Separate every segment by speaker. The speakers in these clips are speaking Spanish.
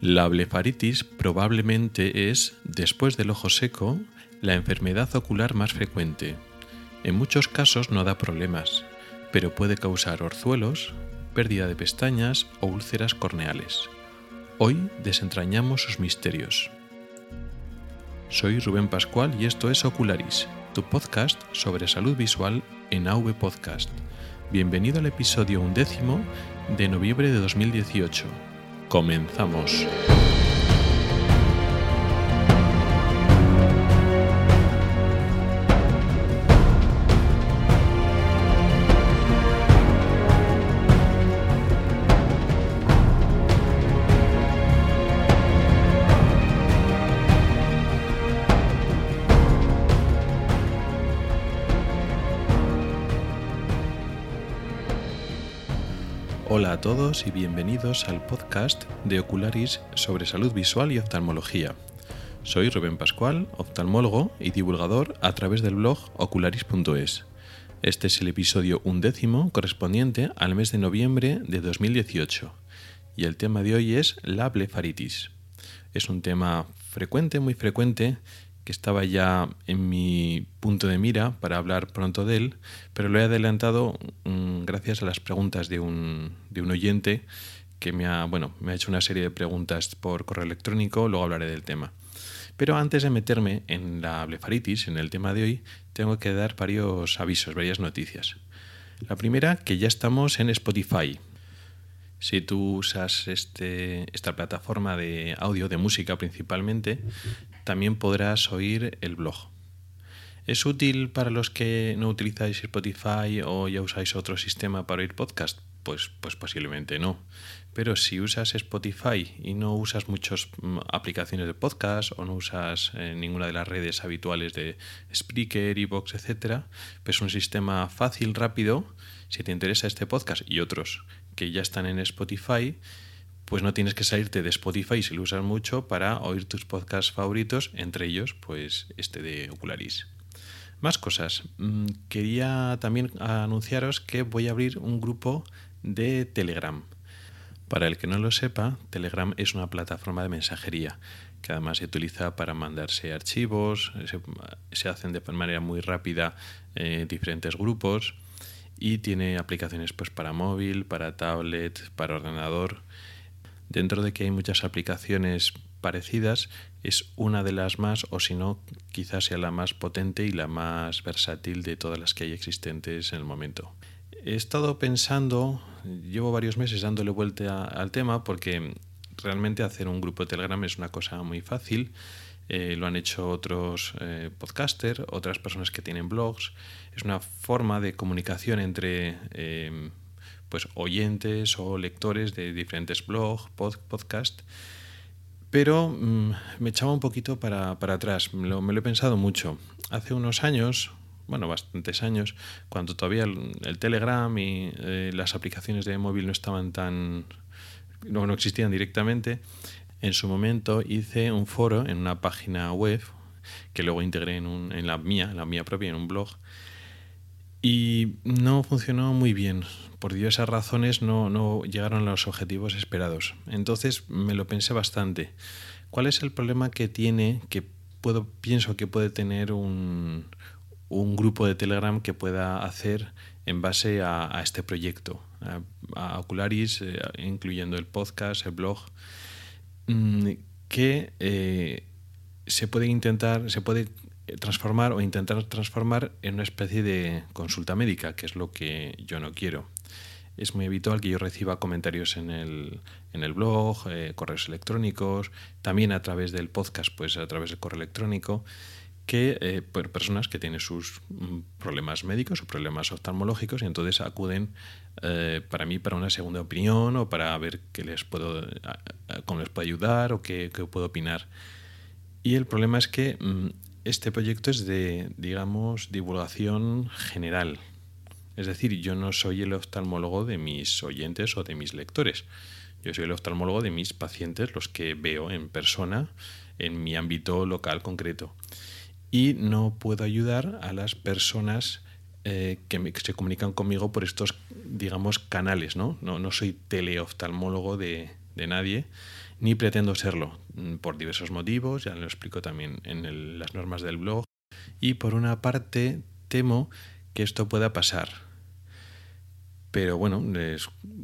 Speaker 1: La blefaritis probablemente es, después del ojo seco, la enfermedad ocular más frecuente. En muchos casos no da problemas, pero puede causar orzuelos, pérdida de pestañas o úlceras corneales. Hoy desentrañamos sus misterios. Soy Rubén Pascual y esto es Ocularis, tu podcast sobre salud visual en AV Podcast. Bienvenido al episodio undécimo de noviembre de 2018 Comenzamos. Y bienvenidos al podcast de Ocularis sobre salud visual y oftalmología. Soy Rubén Pascual, oftalmólogo y divulgador a través del blog ocularis.es. Este es el episodio undécimo correspondiente al mes de noviembre de 2018 y el tema de hoy es la blefaritis. Es un tema frecuente, muy frecuente, que estaba ya en mi punto de mira para hablar pronto de él, pero lo he adelantado mm, gracias a las preguntas de un, de un oyente que me ha, bueno, me ha hecho una serie de preguntas por correo electrónico, luego hablaré del tema. Pero antes de meterme en la blefaritis, en el tema de hoy, tengo que dar varios avisos, varias noticias. La primera, que ya estamos en Spotify. Si tú usas este, esta plataforma de audio, de música principalmente, también podrás oír el blog. ¿Es útil para los que no utilizáis Spotify o ya usáis otro sistema para oír podcast? Pues, pues posiblemente no. Pero si usas Spotify y no usas muchas mm, aplicaciones de podcast o no usas eh, ninguna de las redes habituales de Spreaker, Evox, etc., pues un sistema fácil, rápido, si te interesa este podcast y otros que ya están en Spotify, pues no tienes que salirte de Spotify si lo usas mucho para oír tus podcasts favoritos, entre ellos pues este de Ocularis. Más cosas. Mm, quería también anunciaros que voy a abrir un grupo de Telegram. Para el que no lo sepa, Telegram es una plataforma de mensajería que además se utiliza para mandarse archivos, se, hacen de manera muy rápida eh, diferentes grupos y tiene aplicaciones pues para móvil, para tablet, para ordenador. Dentro de que hay muchas aplicaciones parecidas, es una de las más, o si no, quizás sea la más potente y la más versátil de todas las que hay existentes en el momento. He estado pensando, llevo varios meses dándole vuelta al tema porque realmente hacer un grupo de Telegram es una cosa muy fácil eh, lo han hecho otros eh, podcasters, otras personas que tienen blogs. Es una forma de comunicación entre em, pues, oyentes o lectores de diferentes blogs, podcasts. Pero mm, me echaba un poquito para, atrás, me lo, he pensado mucho. Hace unos años, bueno, bastantes años, cuando todavía el, Telegram y eh, las aplicaciones de móvil no estaban tan. no, no existían directamente, en su momento hice un foro en una página web que luego integré en, un, en la mía, la mía propia, en un blog. Y no funcionó muy bien. Por diversas razones no, no llegaron a los objetivos esperados. Entonces me lo pensé bastante. ¿Cuál es el problema que tiene, que puedo, pienso que puede tener un, un grupo de Telegram que pueda hacer en base a, este proyecto, a, Ocularis, eh, incluyendo el podcast, el blog? Mm, que eh, se puede intentar, se puede transformar o intentar transformar en una especie de consulta médica, que es lo que yo no quiero. Es muy habitual que yo reciba comentarios en el, en el blog, eh, correos electrónicos, también a través del podcast, pues a través del correo electrónico, que eh, personas que tienen sus mm, problemas médicos o problemas oftalmológicos y entonces acuden eh, para mí para una segunda opinión o para ver qué les puedo, cómo les puedo ayudar o qué, puedo opinar. Y el problema es que mm, este proyecto es de, digamos, divulgación general. Es decir, yo no soy el oftalmólogo de mis oyentes o de mis lectores. Yo soy el oftalmólogo de mis pacientes, los que veo en persona en mi ámbito local concreto y no puedo ayudar a las personas eh, que, se comunican conmigo por estos, digamos, canales, ¿no? No, no soy teleoftalmólogo de, de nadie ni pretendo serlo, mm, por diversos motivos, ya lo explico también en las normas del blog. Y por una parte, temo que esto pueda pasar pero bueno,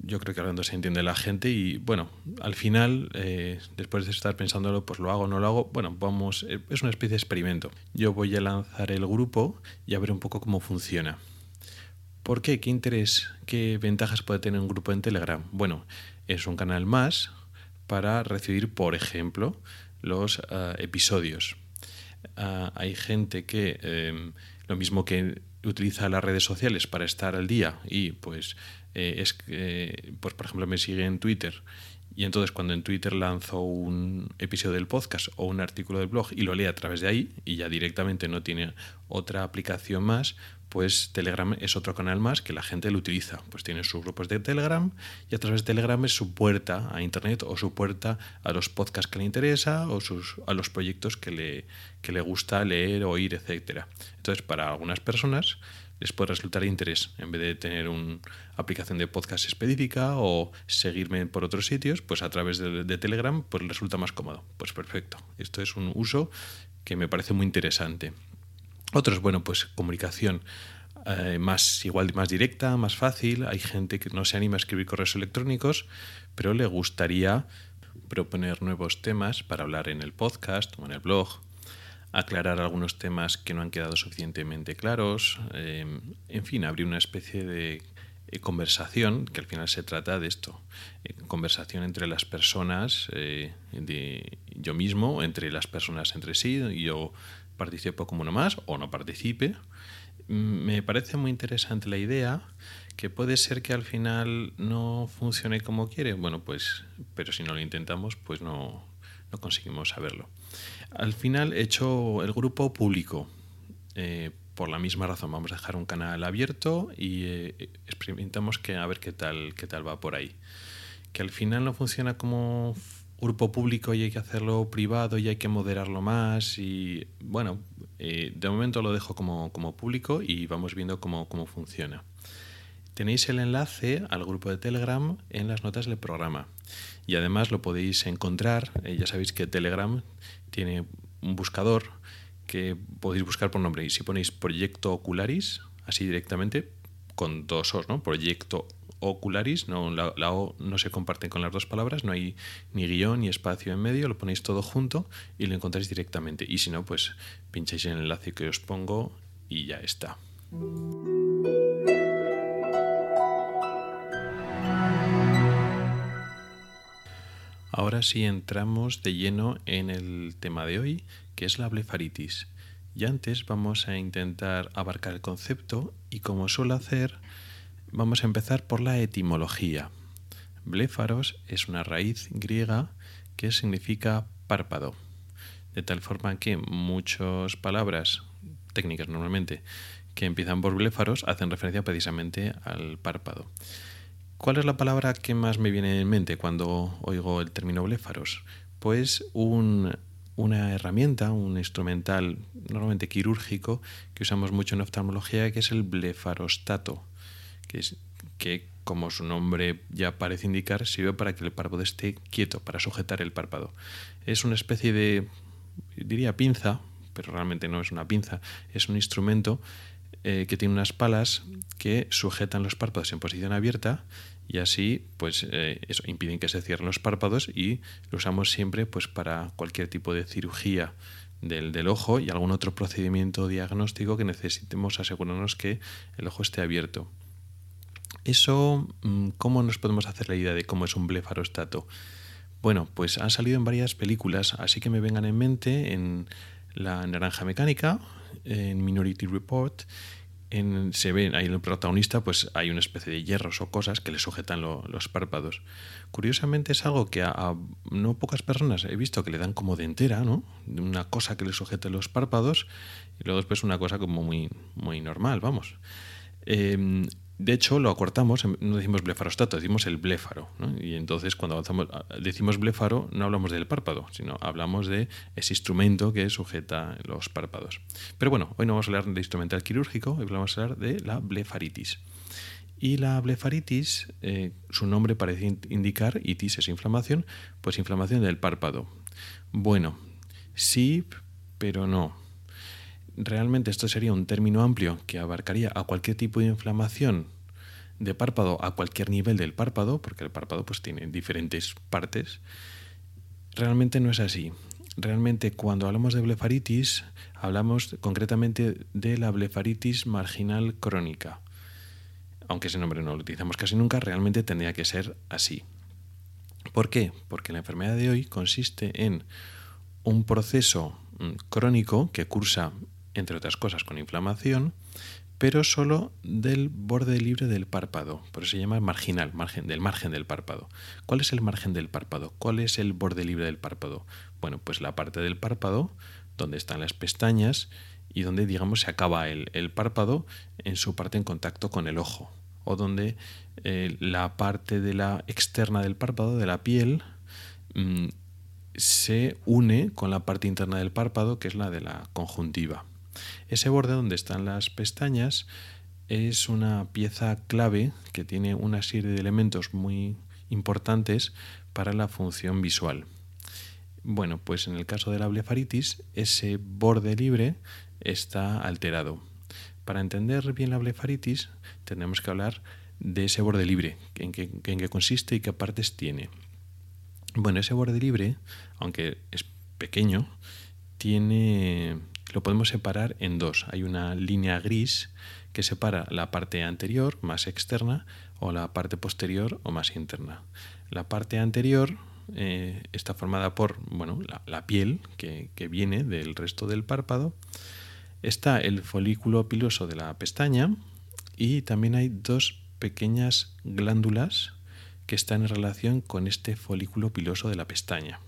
Speaker 1: yo creo que hablando se entiende la gente y bueno, al final, eh, después de estar pensándolo, pues lo hago no lo hago, bueno, vamos, eh, es una especie de experimento. Yo voy a lanzar el grupo y a ver un poco cómo funciona. ¿Por qué? ¿Qué interés, qué ventajas puede tener un grupo en Telegram? Bueno, es un canal más para recibir, por ejemplo, los ah, episodios. Ah, hay gente que, em, lo mismo que utiliza las redes sociales para estar al día y pues eh, es pues por ejemplo me sigue en Twitter y entonces cuando en Twitter lanzo un episodio del podcast o un artículo del blog y lo lee a través de ahí y ya directamente no tiene otra aplicación más, pues Telegram es otro canal más que la gente lo utiliza. Pues tiene sus grupos de Telegram y a través de Telegram es su puerta a Internet o su puerta a los podcasts que le interesa o sus, a los proyectos que le, que le gusta leer, oír, etc. Entonces, para algunas personas les puede resultar de interés. En vez de tener una aplicación de podcast específica o seguirme por otros sitios, pues a través de, de Telegram pues resulta más cómodo. Pues perfecto. Esto es un uso que me parece muy interesante. Otros, bueno, pues comunicación eh, más igual más directa, más fácil. Hay gente que no se anima a escribir correos electrónicos, pero le gustaría proponer nuevos temas para hablar en el podcast o en el blog, aclarar algunos temas que no han quedado suficientemente claros, eh, en fin, abrir una especie de eh, conversación, que al final se trata de esto, conversación entre las personas, de yo mismo, entre las personas entre sí, yo participo como uno más o no participe. Me parece muy interesante la idea, que puede ser que al final no funcione como quiere. Bueno, pues, pero si no lo intentamos, pues no, no conseguimos saberlo. Al final he hecho el grupo público. Eh, por la misma razón, vamos a dejar un canal abierto y eh, experimentamos que a ver qué tal, qué tal va por ahí. Que al final no funciona como grupo público y hay que hacerlo privado y hay que moderarlo más y bueno, eh, de momento lo dejo como, público y vamos viendo cómo, funciona. Tenéis el enlace al grupo de Telegram en las notas del programa y además lo podéis encontrar, eh, ya sabéis que Telegram tiene un buscador que podéis buscar por nombre y si ponéis Proyecto Ocularis, así directamente, con dos os, ¿no? Proyecto ocularis, no, la, O no se comparte con las dos palabras, no hay ni guion ni espacio en medio, lo ponéis todo junto y lo encontráis directamente. Y si no, pues pincháis en el enlace que os pongo y ya está. Ahora sí entramos de lleno en el tema de hoy, que es la blefaritis. Y antes vamos a intentar abarcar el concepto y como suelo hacer, Vamos a empezar por la etimología. Bléfaros es una raíz griega que significa párpado, de tal forma que muchas palabras técnicas normalmente que empiezan por bléfaros hacen referencia precisamente al párpado. ¿Cuál es la palabra que más me viene en mente cuando oigo el término bléfaros? Pues una herramienta, un instrumental normalmente quirúrgico que usamos mucho en oftalmología, que es el blefarostato que, es, que como su nombre ya parece indicar, sirve para que el párpado esté quieto, para sujetar el párpado. Es una especie de, diría pinza, pero realmente no es una pinza, es un instrumento eh, que tiene unas palas que sujetan los párpados en posición abierta y así pues eh, impiden que se cierren los párpados y lo usamos siempre pues para cualquier tipo de cirugía del, del, ojo y algún otro procedimiento diagnóstico que necesitemos asegurarnos que el ojo esté abierto. Eso, mm, ¿cómo nos podemos hacer la idea de cómo es un blefarostato? Bueno, pues han salido en varias películas, así que me vengan en mente en La Naranja Mecánica, en Minority Report, en, se ve ahí en el protagonista, pues hay una especie de hierros o cosas que le sujetan los párpados. Curiosamente es algo que a, no pocas personas he visto que le dan como de entera, ¿no? Una cosa que le sujete los párpados y luego después una cosa como muy, muy normal, vamos. Em, de hecho, lo acortamos, em, no decimos blefarostato, decimos el bléfaro. Y entonces, cuando avanzamos, decimos bléfaro, no hablamos del párpado, sino hablamos de ese instrumento que sujeta los párpados. Pero bueno, hoy no vamos a hablar de instrumental quirúrgico, hoy vamos a hablar de la blefaritis. Y la blefaritis, eh, su nombre parece indicar, itis es inflamación, pues inflamación del párpado. Bueno, sí, pero no. Realmente esto sería un término amplio que abarcaría a cualquier tipo de inflamación de párpado a cualquier nivel del párpado, porque el párpado pues tiene diferentes partes. Realmente no es así. Realmente cuando hablamos de blefaritis hablamos concretamente de la blefaritis marginal crónica. Aunque ese nombre no lo utilizamos casi nunca, realmente tendría que ser así. ¿Por qué? Porque la enfermedad de hoy consiste en un proceso mm, crónico que cursa, entre otras cosas, con inflamación, pero solo del borde libre del párpado. Por eso se llama marginal, margen, del margen del párpado. ¿Cuál es el margen del párpado? ¿Cuál es el borde libre del párpado? Bueno, pues la parte del párpado donde están las pestañas y donde, digamos, se acaba el, párpado en su parte en contacto con el ojo, o donde eh, la parte de la externa del párpado, de la piel, mm, se une con la parte interna del párpado, que es la de la conjuntiva. Ese borde donde están las pestañas es una pieza clave que tiene una serie de elementos muy importantes para la función visual. Bueno, pues en el caso de la blefaritis, ese borde libre está alterado. Para entender bien la blefaritis, tenemos que hablar de ese borde libre, en qué, consiste y qué partes tiene. Bueno, ese borde libre, aunque es pequeño, tiene lo podemos separar en dos. Hay una línea gris que separa la parte anterior, más externa, o la parte posterior o más interna. La parte anterior eh, está formada por bueno, la, piel que, viene del resto del párpado. Está el folículo piloso de la pestaña y también hay dos pequeñas glándulas que están en relación con este folículo piloso de la pestaña.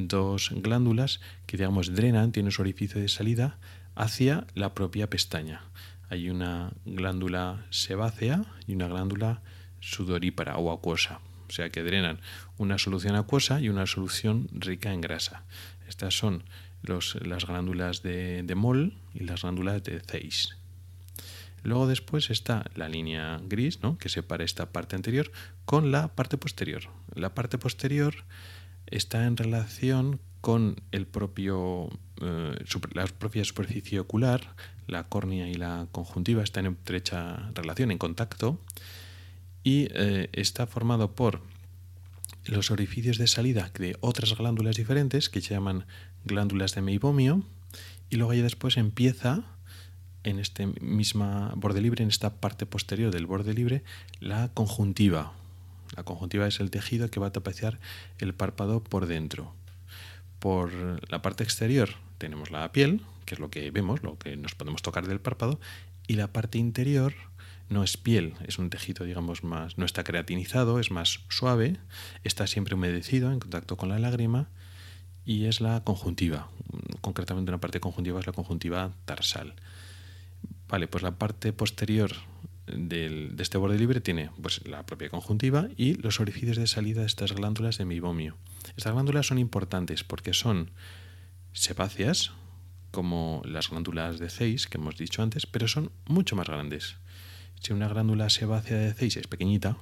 Speaker 1: Dos glándulas que digamos drenan, tienen su orificio de salida hacia la propia pestaña. Hay una glándula sebácea y una glándula sudorípara o acuosa o sea que drenan una solución acuosa y una solución rica en grasa. Estas son las glándulas de, de y las glándulas de Zeiss. Luego después está la línea gris, ¿no? que separa esta parte anterior con la parte posterior. La parte posterior está en relación con el propio, eh, la propia superficie ocular, la córnea y la conjuntiva están en estrecha relación, en contacto, y eh, está formado por los orificios de salida de otras glándulas diferentes que se llaman glándulas de meibomio y luego ya después empieza en este misma borde libre, en esta parte posterior del borde libre, la conjuntiva. La conjuntiva es el tejido que va a tapizar el párpado por dentro. Por la parte exterior tenemos la piel, que es lo que vemos, lo que nos podemos tocar del párpado, y la parte interior no es piel, es un tejido, digamos, más, no está creatinizado, es más suave, está siempre humedecido en contacto con la lágrima y es la conjuntiva. Concretamente una parte conjuntiva es la conjuntiva tarsal. Vale, pues la parte posterior de este borde libre tiene pues, la propia conjuntiva y los orificios de salida de estas glándulas de mibomio. Estas glándulas son importantes porque son sebáceas, como las glándulas de Zeiss que hemos dicho antes, pero son mucho más grandes. Si una glándula sebácea de Zeiss es pequeñita,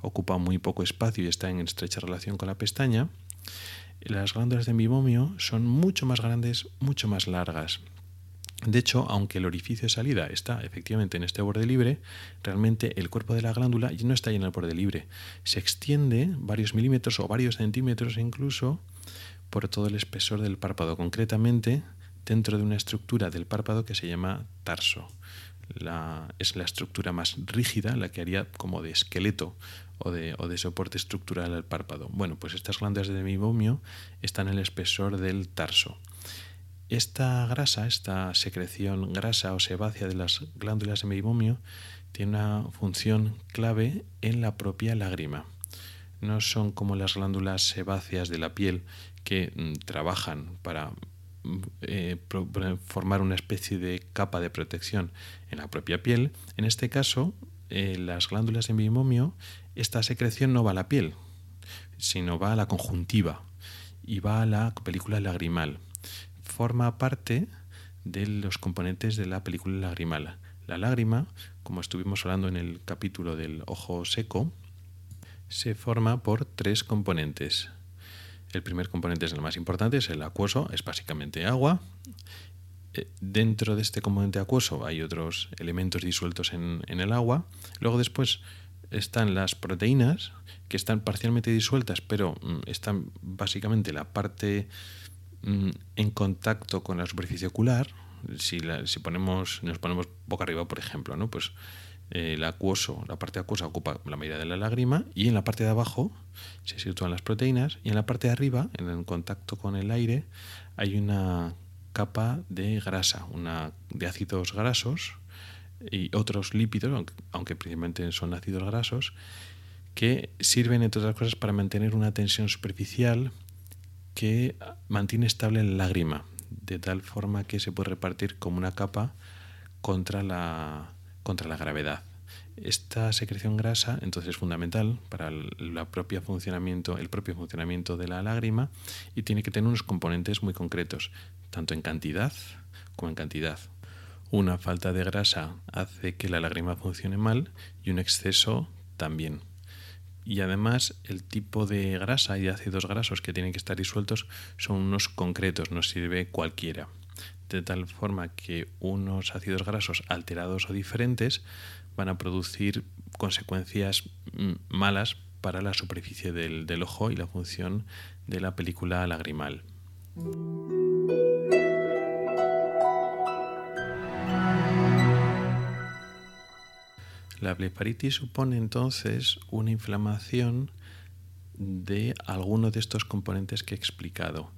Speaker 1: ocupa muy poco espacio y está en estrecha relación con la pestaña, las glándulas de bibomio son mucho más grandes, mucho más largas. De hecho, aunque el orificio de salida está efectivamente en este borde libre, realmente el cuerpo de la glándula no está en el borde libre. Se extiende varios milímetros o varios centímetros incluso por todo el espesor del párpado, concretamente dentro de una estructura del párpado que se llama tarso es la estructura más rígida, la que haría como de esqueleto o de, soporte estructural al párpado. Bueno, pues estas glándulas de mibomio están en el espesor del tarso. Esta grasa, esta secreción grasa o sebácea de las glándulas de mibomio, tiene una función clave en la propia lágrima. No son como las glándulas sebáceas de la piel que mm, trabajan para eh, formar una especie de capa de protección en la propia piel. En este caso, eh, las glándulas de bimomio, esta secreción no va a la piel, sino va a la conjuntiva y va a la película lagrimal. Forma parte de los componentes de la película lagrimal. La lágrima, como estuvimos hablando en el capítulo del ojo seco, se forma por tres componentes. El primer componente es el más importante, es el acuoso, es básicamente agua. Eh, dentro de este componente acuoso hay otros elementos disueltos en, el agua. Luego después están las proteínas, que están parcialmente disueltas, pero mm, están básicamente la parte en contacto con la superficie ocular. Si, si ponemos, nos ponemos boca arriba, por ejemplo, ¿no? pues eh, el acuoso, la parte acuosa ocupa la mayoría de la lágrima y en la parte de abajo se sitúan las proteínas y en la parte de arriba, en contacto con el aire, hay una capa de grasa, una, de ácidos grasos y otros lípidos, aunque, principalmente son ácidos grasos, que sirven, entre otras cosas, para mantener una tensión superficial que mantiene estable la lágrima, de tal forma que se puede repartir como una capa contra la, contra la gravedad. Esta secreción grasa entonces es fundamental para la propia funcionamiento, el propio funcionamiento de la lágrima y tiene que tener unos componentes muy concretos, tanto en cantidad como en cantidad. Una falta de grasa hace que la lágrima funcione mal y un exceso también. Y además el tipo de grasa y ácidos grasos que tienen que estar disueltos son unos concretos, no sirve cualquiera de tal forma que unos ácidos grasos alterados o diferentes van a producir consecuencias mm, malas para la superficie del, del ojo y la función de la película lagrimal. La blefaritis supone entonces una inflamación de alguno de estos componentes que he explicado,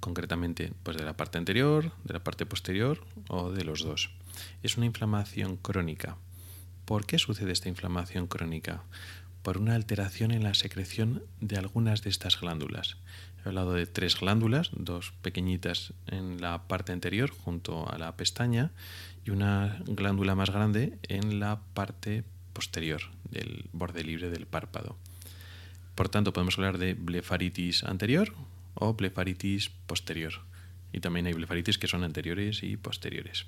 Speaker 1: concretamente pues de la parte anterior, de la parte posterior o de los dos. Es una inflamación crónica. ¿Por qué sucede esta inflamación crónica? Por una alteración en la secreción de algunas de estas glándulas. He hablado de tres glándulas, dos pequeñitas en la parte anterior junto a la pestaña y una glándula más grande en la parte posterior del borde libre del párpado. Por tanto, podemos hablar de blefaritis anterior, o blefaritis posterior. Y también hay blefaritis que son anteriores y posteriores.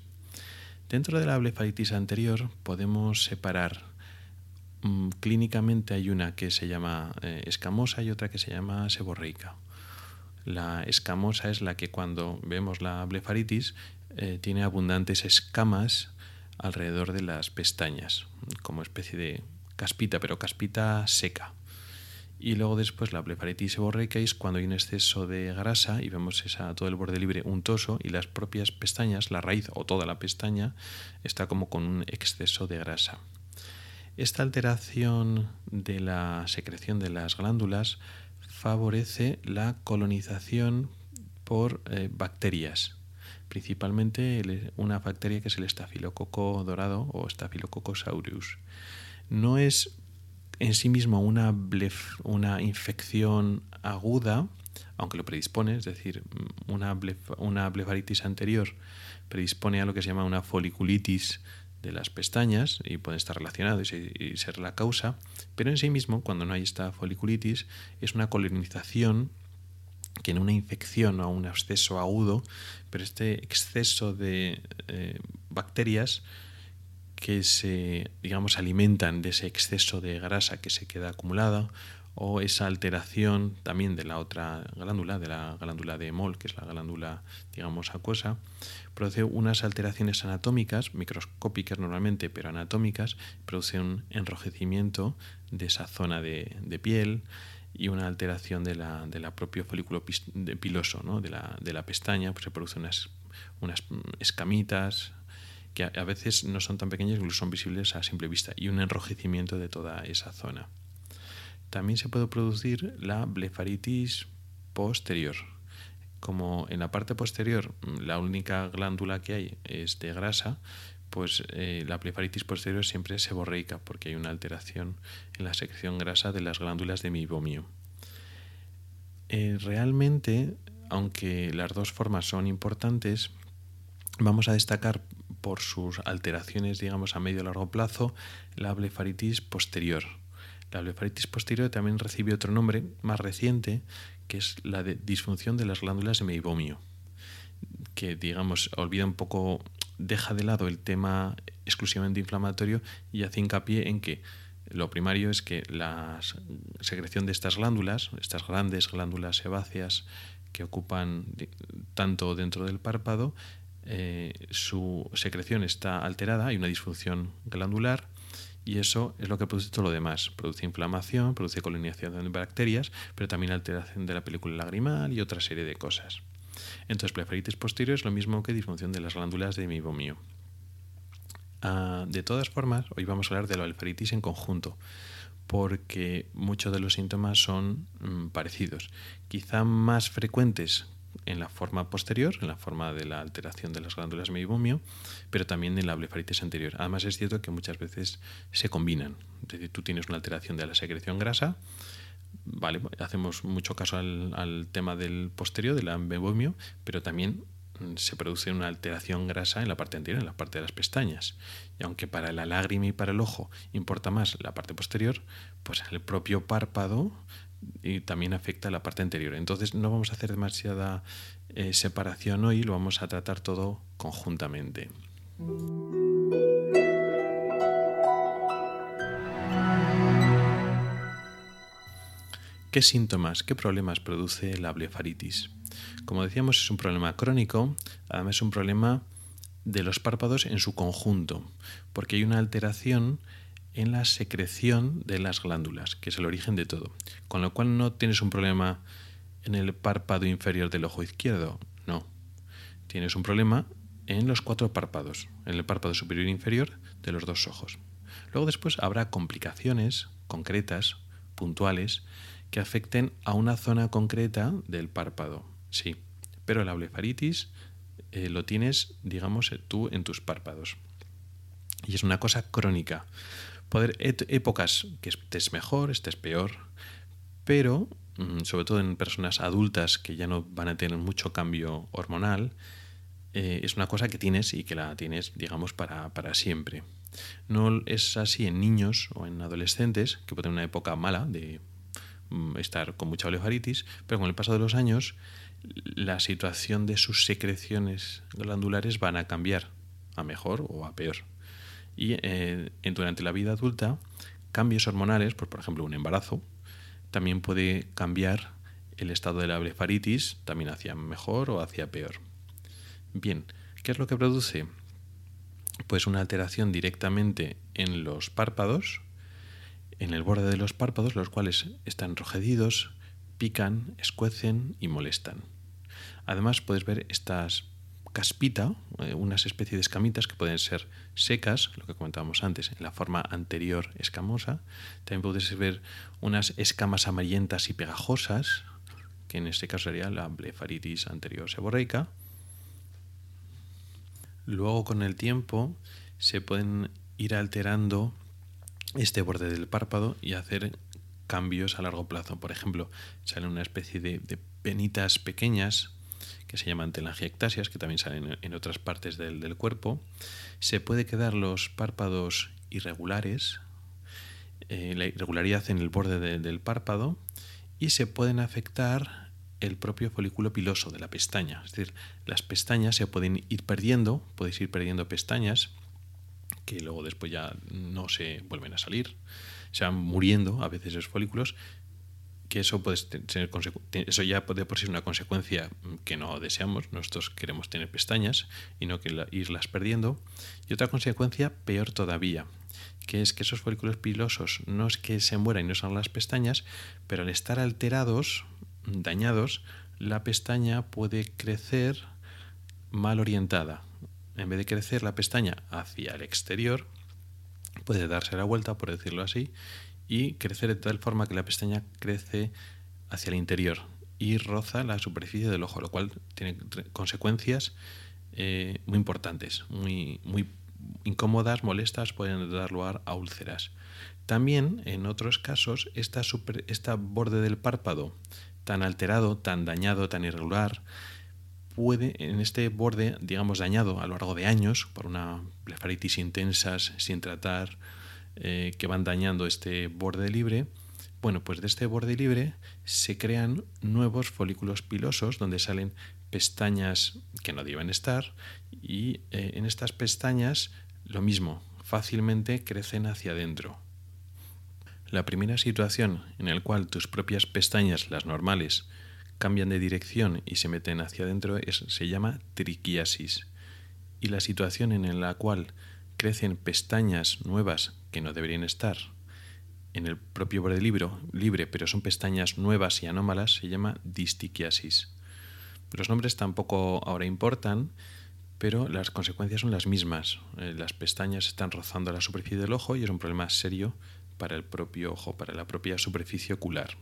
Speaker 1: Dentro de la blefaritis anterior podemos separar mm, clínicamente hay una que se llama eh, escamosa y otra que se llama seborreica. La escamosa es la que cuando vemos la blefaritis eh, tiene abundantes escamas alrededor de las pestañas, como especie de caspita, pero caspita seca. Y luego después la blefaritis seborreica es cuando hay un exceso de grasa y vemos esa, todo el borde libre untoso y las propias pestañas, la raíz o toda la pestaña, está como con un exceso de grasa. Esta alteración de la secreción de las glándulas favorece la colonización por eh, bacterias, principalmente una bacteria que es el estafilococo dorado o Staphylococcus aureus. No es en sí mismo una, una infección aguda, aunque lo predispone, es decir, una, una blefaritis anterior predispone a lo que se llama una foliculitis de las pestañas y puede estar relacionado y ser la causa, pero en sí mismo, cuando no hay esta foliculitis, es una colonización que en una infección o un exceso agudo, pero este exceso de eh, bacterias que se, digamos, alimentan de ese exceso de grasa que se queda acumulada o esa alteración también de la otra glándula, de la glándula de Mol, que es la glándula, digamos, acuosa, produce unas alteraciones anatómicas, microscópicas normalmente, pero anatómicas, produce un enrojecimiento de esa zona de, piel y una alteración de la, de propio folículo piloso, ¿no? de, la, de la pestaña, pues se producen unas, unas escamitas, que a veces no son tan pequeñas que son visibles a simple vista, y un enrojecimiento de toda esa zona. También se puede producir la blefaritis posterior. Como en la parte posterior la única glándula que hay es de grasa, pues eh, la blefaritis posterior siempre es seborreica porque hay una alteración en la secreción grasa de las glándulas de mibomio. Eh, realmente, aunque las dos formas son importantes, vamos a destacar por sus alteraciones, digamos, a medio y largo plazo, la blefaritis posterior. La blefaritis posterior también recibe otro nombre más reciente, que es la de disfunción de las glándulas de meibomio, que, digamos, olvida un poco, deja de lado el tema exclusivamente inflamatorio y hace hincapié en que lo primario es que la secreción de estas glándulas, estas grandes glándulas sebáceas que ocupan tanto dentro del párpado, eh, su secreción está alterada, hay una disfunción glandular y eso es lo que produce todo lo demás. Produce inflamación, produce colonización de bacterias, pero también alteración de la película lagrimal y otra serie de cosas. Entonces, blefaritis posterior es lo mismo que disfunción de las glándulas de mibomio. Ah, de todas formas, hoy vamos a hablar de la blefaritis en conjunto, porque muchos de los síntomas son mm, parecidos, quizá más frecuentes en la forma posterior, en la forma de la alteración de las glándulas meibomio, pero también en la blefaritis anterior. Además es cierto que muchas veces se combinan. Es decir, tú tienes una alteración de la secreción grasa, vale, hacemos mucho caso al, tema del posterior, de la meibomio, pero también mm, se produce una alteración grasa en la parte anterior, en la parte de las pestañas. Y aunque para la lágrima y para el ojo importa más la parte posterior, pues el propio párpado y también afecta a la parte anterior. Entonces no vamos a hacer demasiada eh, separación hoy, lo vamos a tratar todo conjuntamente. ¿Qué síntomas, qué problemas produce la blefaritis? Como decíamos, es un problema crónico, además es un problema de los párpados en su conjunto, porque hay una alteración en la secreción de las glándulas, que es el origen de todo. Con lo cual no tienes un problema en el párpado inferior del ojo izquierdo, no. Tienes un problema en los cuatro párpados, en el párpado superior e inferior de los dos ojos. Luego después habrá complicaciones concretas, puntuales, que afecten a una zona concreta del párpado, sí. Pero la blefaritis eh, lo tienes, digamos, tú en tus párpados. Y es una cosa crónica poder épocas que estés mejor, estés peor, pero mm, sobre todo en personas adultas que ya no van a tener mucho cambio hormonal, eh, es una cosa que tienes y que la tienes, digamos, para, para, siempre. No es así en niños o en adolescentes, que pueden tener una época mala de estar con mucha blefaritis, pero con el paso de los años la situación de sus secreciones glandulares van a cambiar a mejor o a peor y eh, durante la vida adulta cambios hormonales, pues, por ejemplo un embarazo, también puede cambiar el estado de la blefaritis también hacia mejor o hacia peor. Bien, ¿qué es lo que produce? Pues una alteración directamente en los párpados, en el borde de los párpados, los cuales están enrojecidos, pican, escuecen y molestan. Además puedes ver estas caspita, eh, unas especies de escamitas que pueden ser secas, lo que comentábamos antes, en la forma anterior escamosa. También puedes ver unas escamas amarillentas y pegajosas, que en este caso sería la blefaritis anterior seborreica. Luego con el tiempo se pueden ir alterando este borde del párpado y hacer cambios a largo plazo. Por ejemplo, sale una especie de, penitas pequeñas que se llaman telangiectasias, que también salen en otras partes del, cuerpo. Se puede quedar los párpados irregulares, eh, la irregularidad en el borde del párpado, y se pueden afectar el propio folículo piloso de la pestaña. Es decir, las pestañas se pueden ir perdiendo, podéis ir perdiendo pestañas que luego después ya no se vuelven a salir, se van muriendo a veces esos folículos que eso puede tener eso ya puede por ser una consecuencia que no deseamos. Nosotros queremos tener pestañas y no que irlas perdiendo. Y otra consecuencia peor todavía, que es que esos folículos pilosos no es que se mueran y no son las pestañas, pero al estar alterados, dañados, la pestaña puede crecer mal orientada. En vez de crecer la pestaña hacia el exterior, puede darse la vuelta, por decirlo así, y crecer de tal forma que la pestaña crece hacia el interior y roza la superficie del ojo, lo cual tiene consecuencias eh, muy importantes, muy, muy incómodas, molestas, pueden dar lugar a úlceras. También, en otros casos, esta, super, esta borde del párpado tan alterado, tan dañado, tan irregular, puede, en este borde, digamos, dañado a lo largo de años por una blefaritis intensas sin tratar, eh, que van dañando este borde libre, Bueno, pues de este borde libre se crean nuevos folículos pilosos donde salen pestañas que no deben estar y eh, en estas pestañas lo mismo, fácilmente crecen hacia adentro. La primera situación en la cual tus propias pestañas, las normales, cambian de dirección y se meten hacia adentro se llama triquiasis. Y la situación en la cual crecen pestañas nuevas que no deberían estar en el propio borde libro, libre, pero son pestañas nuevas y anómalas, se llama distiquiasis. Los nombres tampoco ahora importan, pero las consecuencias son las mismas. Eh, las pestañas están rozando la superficie del ojo y es un problema serio para el propio ojo, para la propia superficie ocular.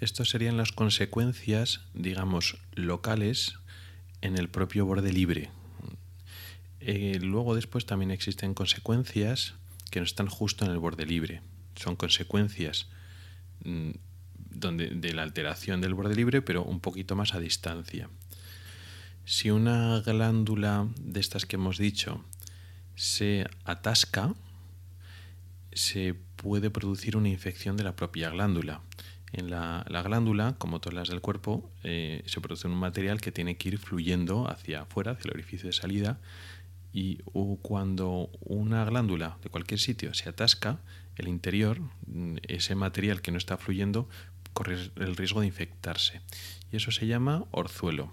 Speaker 1: Estas serían las consecuencias, digamos, locales en el propio borde libre. Eh, luego después también existen consecuencias que no están justo en el borde libre. Son consecuencias mm, donde, de la alteración del borde libre, pero un poquito más a distancia. Si una glándula de estas que hemos dicho se atasca, se puede producir una infección de la propia glándula. En la, glándula, como todas las del cuerpo, eh, se produce un material que tiene que ir fluyendo hacia afuera, hacia el orificio de salida, y cuando una glándula de cualquier sitio se atasca, el interior, mm, ese material que no está fluyendo, corre el riesgo de infectarse. Y eso se llama orzuelo.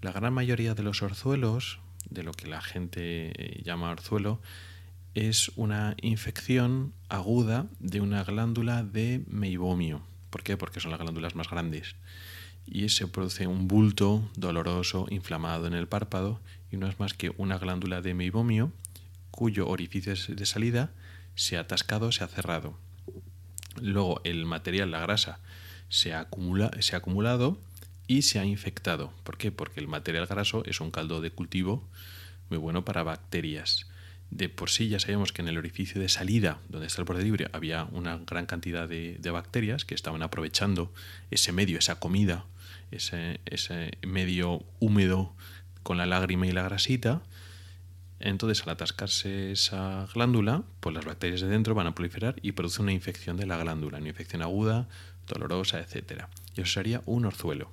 Speaker 1: La gran mayoría de los orzuelos, de lo que la gente eh, llama orzuelo, es una infección aguda de una glándula de meibomio. ¿Por qué? Porque son las glándulas más grandes. Y se produce un bulto doloroso, inflamado en el párpado, y no es más que una glándula de meibomio cuyo orificio de salida se ha atascado, se ha cerrado. Luego el material, la grasa, se ha, acumula, se ha acumulado y se ha infectado. ¿Por qué? Porque el material graso es un caldo de cultivo muy bueno para bacterias de por sí ya sabemos que en el orificio de salida, donde está el borde libre, había una gran cantidad de, bacterias que estaban aprovechando ese medio, esa comida, ese, ese, medio húmedo con la lágrima y la grasita. Entonces, al atascarse esa glándula, pues las bacterias de dentro van a proliferar y produce una infección de la glándula, una infección aguda, dolorosa, etc. Y eso sería un orzuelo.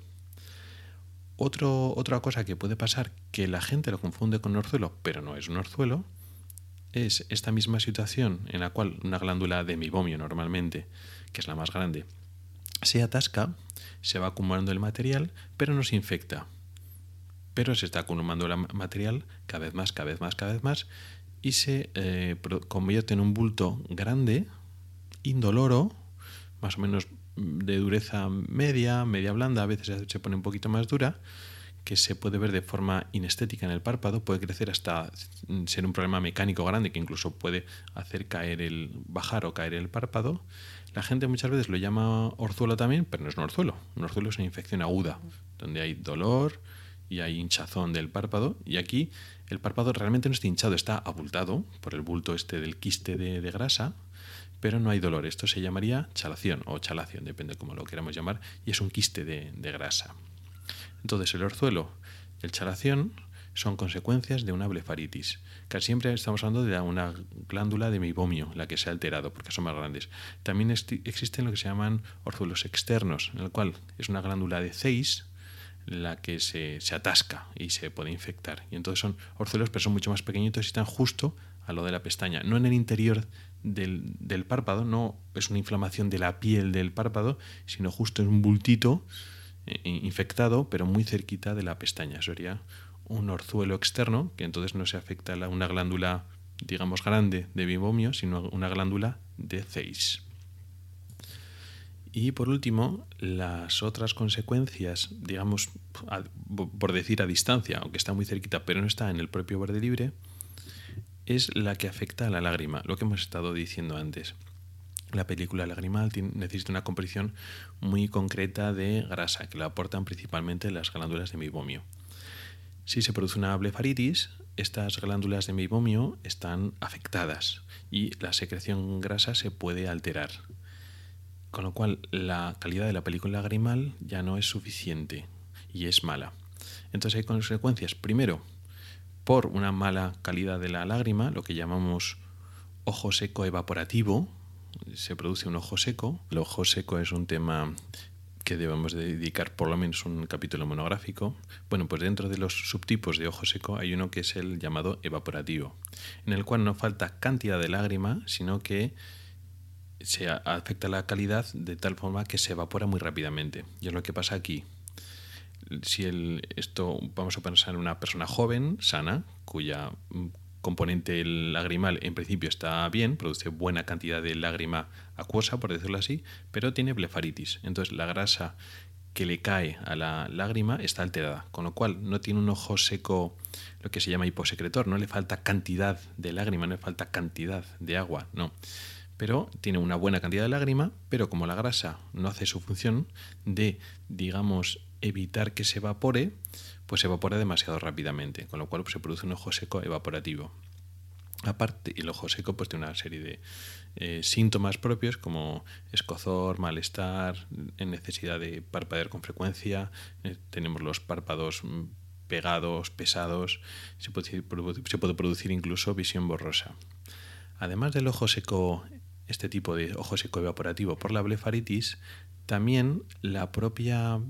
Speaker 1: Otra cosa que puede pasar, que la gente lo confunde con un orzuelo, pero no es un orzuelo, es esta misma situación en la cual una glándula de mibomio normalmente, que es la más grande, se atasca, se va acumulando el material, pero no se infecta. Pero se está acumulando el material cada vez más, cada vez más, cada vez más, y se eh, convierte en un bulto grande, indoloro, más o menos de dureza media, media blanda, a veces se pone un poquito más dura, que se puede ver de forma inestética en el párpado, puede crecer hasta ser un problema mecánico grande que incluso puede hacer caer el bajar o caer el párpado. La gente muchas veces lo llama orzuelo también, pero no es un orzuelo. Un orzuelo es una infección aguda, donde hay dolor y hay hinchazón del párpado. Y aquí el párpado realmente no está hinchado, está abultado por el bulto este del quiste de, grasa, pero no hay dolor. Esto se llamaría chalación o chalación, depende de cómo lo queramos llamar, y es un quiste de grasa. Entonces, el orzuelo el chalación son consecuencias de una blefaritis. Casi siempre estamos hablando de una glándula de meibomio, la que se ha alterado, porque son más grandes. También existen lo que se llaman orzuelos externos, en el cual es una glándula de Zeiss la que se, atasca y se puede infectar. Y entonces son orzuelos, pero son mucho más pequeñitos y están justo a lo de la pestaña, no en el interior del, del párpado, no es una inflamación de la piel del párpado, sino justo en un bultito infectado, pero muy cerquita de la pestaña. Sería un orzuelo externo, que entonces no se afecta a una glándula, digamos, grande de bibomio, sino una glándula de Zeiss. Y por último, las otras consecuencias, digamos, por decir a distancia, aunque está muy cerquita, pero no está en el propio borde libre, es la que afecta a la lágrima, lo que hemos estado diciendo antes la película lagrimal necesita una composición muy concreta de grasa, que la aportan principalmente las glándulas de meibomio. Si se produce una blefaritis, estas glándulas de meibomio están afectadas y la secreción grasa se puede alterar. Con lo cual, la calidad de la película lagrimal ya no es suficiente y es mala. Entonces hay consecuencias. Primero, por una mala calidad de la lágrima, lo que llamamos ojo seco evaporativo, se produce un ojo seco. El ojo seco es un tema que debemos dedicar por lo menos un capítulo monográfico. Bueno, pues dentro de los subtipos de ojo seco hay uno que es el llamado evaporativo, en el cual no falta cantidad de lágrima, sino que se afecta la calidad de tal forma que se evapora muy rápidamente. Y es lo que pasa aquí. Si el, esto vamos a pensar en una persona joven, sana, cuya componente lagrimal en principio está bien, produce buena cantidad de lágrima acuosa, por decirlo así, pero tiene blefaritis. Entonces la grasa que le cae a la lágrima está alterada, con lo cual no tiene un ojo seco, lo que se llama hiposecretor, no le falta cantidad de lágrima, no le falta cantidad de agua, no. Pero tiene una buena cantidad de lágrima, pero como la grasa no hace su función de, digamos, evitar que se evapore, pues evapora demasiado rápidamente, con lo cual pues, se produce un ojo seco evaporativo. Aparte, el ojo seco pues, tiene una serie de eh, síntomas propios como escozor, malestar, necesidad de parpadear con frecuencia, eh, tenemos los párpados mm, pegados, pesados, se puede, producir incluso visión borrosa. Además del ojo seco, este tipo de ojo seco evaporativo por la blefaritis, también la propia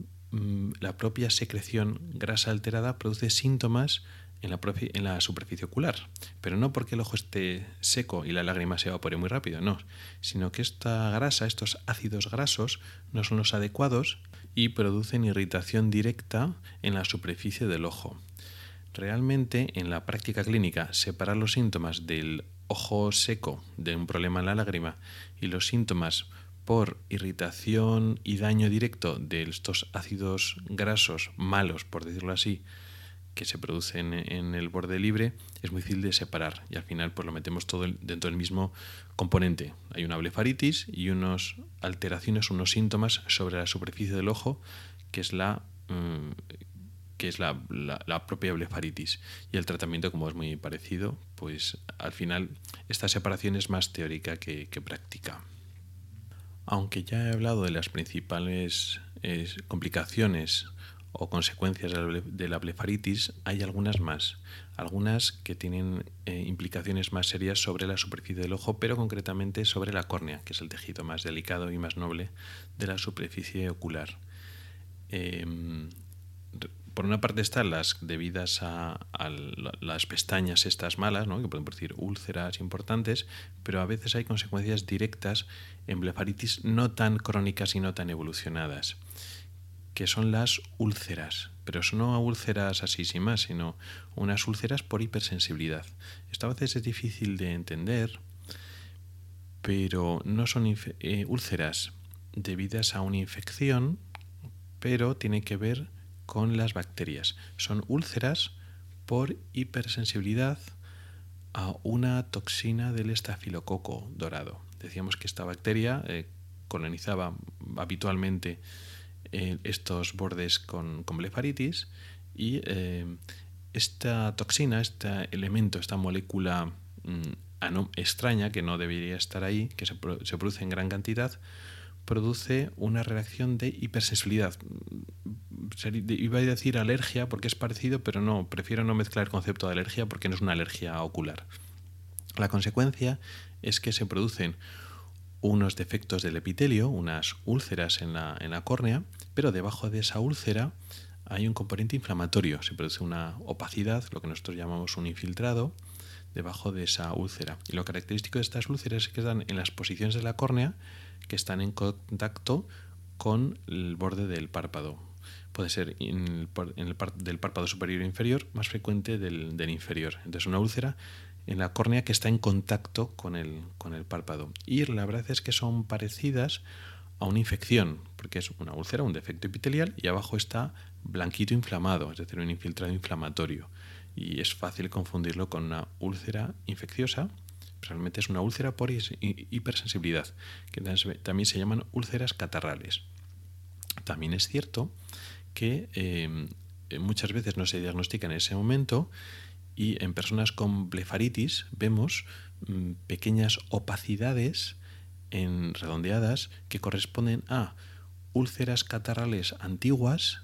Speaker 1: la propia secreción grasa alterada produce síntomas en la, en la, superficie ocular, pero no porque el ojo esté seco y la lágrima se evapore muy rápido, no, sino que esta grasa, estos ácidos grasos, no son los adecuados y producen irritación directa en la superficie del ojo. Realmente, en la práctica clínica, separar los síntomas del ojo seco de un problema en la lágrima y los síntomas por irritación y daño directo de estos ácidos grasos malos, por decirlo así, que se producen en el borde libre, es muy difícil de separar y al final pues lo metemos todo dentro del mismo componente. Hay una blefaritis y unas alteraciones, unos síntomas sobre la superficie del ojo, que es la mm, que es la, propia blefaritis. Y el tratamiento, como es muy parecido, pues al final esta separación es más teórica que práctica. Aunque ya he hablado de las principales complicaciones o consecuencias de la blefaritis, hay algunas más, algunas que tienen eh, implicaciones más serias sobre la superficie del ojo, pero concretamente sobre la córnea, que es el tejido más delicado y más noble de la superficie ocular. Em, por una parte están las debidas a, las pestañas estas malas, ¿no? que pueden producir úlceras importantes, pero a veces hay consecuencias directas en blefaritis no tan crónicas y no tan evolucionadas, que son las úlceras, pero son no úlceras así sin más, sino unas úlceras por hipersensibilidad. Esto a veces es difícil de entender, pero no son eh, úlceras debidas a una infección, pero tiene que ver con las bacterias. Son úlceras por hipersensibilidad a una toxina del estafilococo dorado. Decíamos que esta bacteria eh, colonizaba habitualmente eh, estos bordes con, blefaritis y eh, esta toxina, este elemento, esta molécula mm, extraña que no debería estar ahí, que se, se produce en gran cantidad, produce una reacción de hipersensibilidad. Iba a decir alergia porque es parecido, pero no, prefiero no mezclar el concepto de alergia porque no es una alergia ocular. La consecuencia es que se producen unos defectos del epitelio, unas úlceras en la, en la córnea, pero debajo de esa úlcera hay un componente inflamatorio, se produce una opacidad, lo que nosotros llamamos un infiltrado, debajo de esa úlcera. Y lo característico de estas úlceras es que están en las posiciones de la córnea que están en contacto con el borde del párpado. Puede ser en el, del párpado superior e inferior, más frecuente del, inferior. Entonces, una úlcera en la córnea que está en contacto con el, con el párpado. Y la verdad es que son parecidas a una infección, porque es una úlcera, un defecto epitelial, y abajo está blanquito inflamado, es decir, un infiltrado inflamatorio. Y es fácil confundirlo con una úlcera infecciosa realmente es una úlcera por hipersensibilidad, que también se llaman úlceras catarrales. También es cierto que em, muchas veces no se diagnostica en ese momento y en personas con blefaritis vemos mm, pequeñas opacidades en redondeadas que corresponden a úlceras catarrales antiguas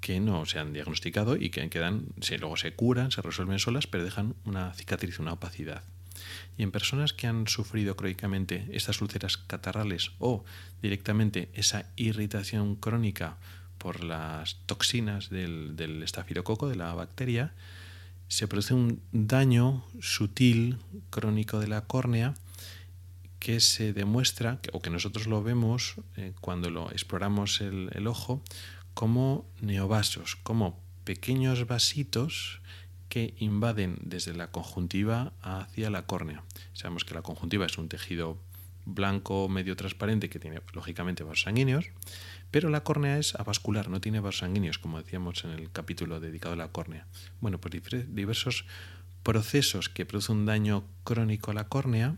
Speaker 1: que no se han diagnosticado y que quedan, luego se curan, se resuelven solas, pero dejan una cicatriz, una opacidad. Y en personas que han sufrido crónicamente estas úlceras catarrales o directamente esa irritación crónica por las toxinas del, estafilococo, de la bacteria, se produce un daño sutil crónico de la córnea que se demuestra, o que nosotros lo vemos eh, cuando lo exploramos el, ojo, como neovasos, como pequeños vasitos que invaden desde la conjuntiva hacia la córnea. Sabemos que la conjuntiva es un tejido blanco medio transparente que tiene lógicamente vasos sanguíneos, pero la córnea es avascular, no tiene vasos sanguíneos, como decíamos en el capítulo dedicado a la córnea. Bueno, pues diversos procesos que producen daño crónico a la córnea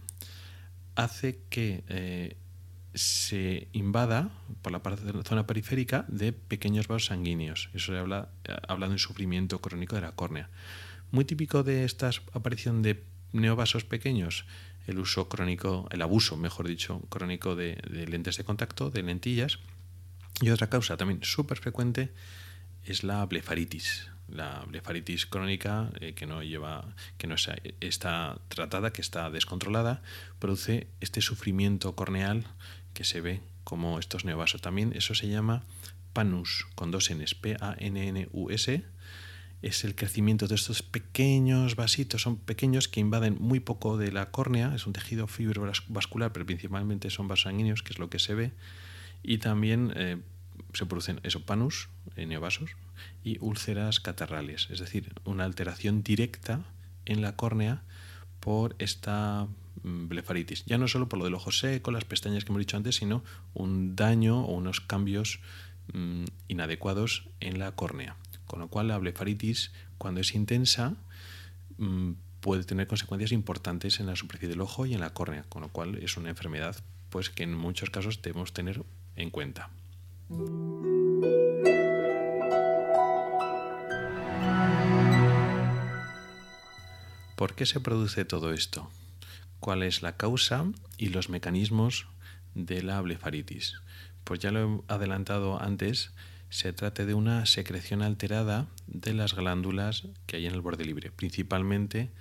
Speaker 1: hace que eh, se invada por la parte de la zona periférica de pequeños vasos sanguíneos. Eso se habla hablando de sufrimiento crónico de la córnea. Muy típico de esta aparición de neovasos pequeños, el uso crónico, el abuso, mejor dicho, crónico de, lentes de contacto, de lentillas. Y otra causa también súper frecuente es la blefaritis. La blefaritis crónica eh, que no lleva, que no está tratada, que está descontrolada, produce este sufrimiento corneal que se ve como estos neovasos. También eso se llama panus, con dos Ns, P-A-N-N-U-S. Es el crecimiento de estos pequeños vasitos, son pequeños que invaden muy poco de la córnea, es un tejido fibrovascular, pero principalmente son vasos sanguíneos, que es lo que se ve. Y también eh, se producen esopanus, eh, neovasos, y úlceras catarrales, es decir, una alteración directa en la córnea por esta mm, blefaritis. Ya no solo por lo del ojo seco, las pestañas que hemos dicho antes, sino un daño o unos cambios mmm, inadecuados en la córnea. Con lo cual la blefaritis, cuando es intensa, mmm, puede tener consecuencias importantes en la superficie del ojo y en la córnea, con lo cual es una enfermedad pues, que en muchos casos debemos tener en cuenta. ¿Por qué se produce todo esto? ¿Cuál es la causa y los mecanismos de la blefaritis? Pues ya lo he adelantado antes, se trata de una secreción alterada de las glándulas que hay en el borde libre, principalmente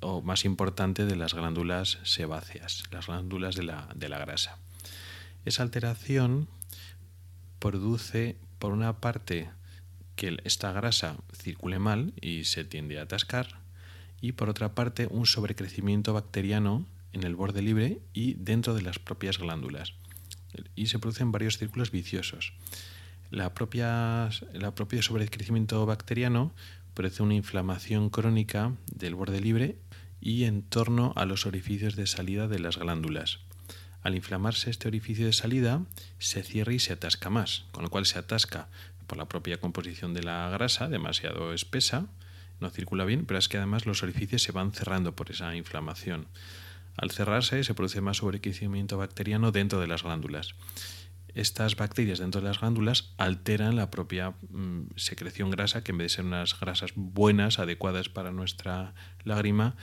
Speaker 1: o más importante de las glándulas sebáceas, las glándulas de la, de la grasa. Esa alteración produce, por una parte, que esta grasa circule mal y se tiende a atascar, y por otra parte un sobrecrecimiento bacteriano en el borde libre y dentro de las propias glándulas. Y se producen varios círculos viciosos. La propia, la propio sobrecrecimiento bacteriano produce una inflamación crónica del borde libre y en torno a los orificios de salida de las glándulas. Al inflamarse este orificio de salida, se cierra y se atasca más, con lo cual se atasca por la propia composición de la grasa, demasiado espesa, no circula bien, pero es que además los orificios se van cerrando por esa inflamación. Al cerrarse se produce más sobrecrecimiento bacteriano dentro de las glándulas. Estas bacterias dentro de las glándulas alteran la propia mmm, secreción grasa, que en vez de ser unas grasas buenas, adecuadas para nuestra lágrima,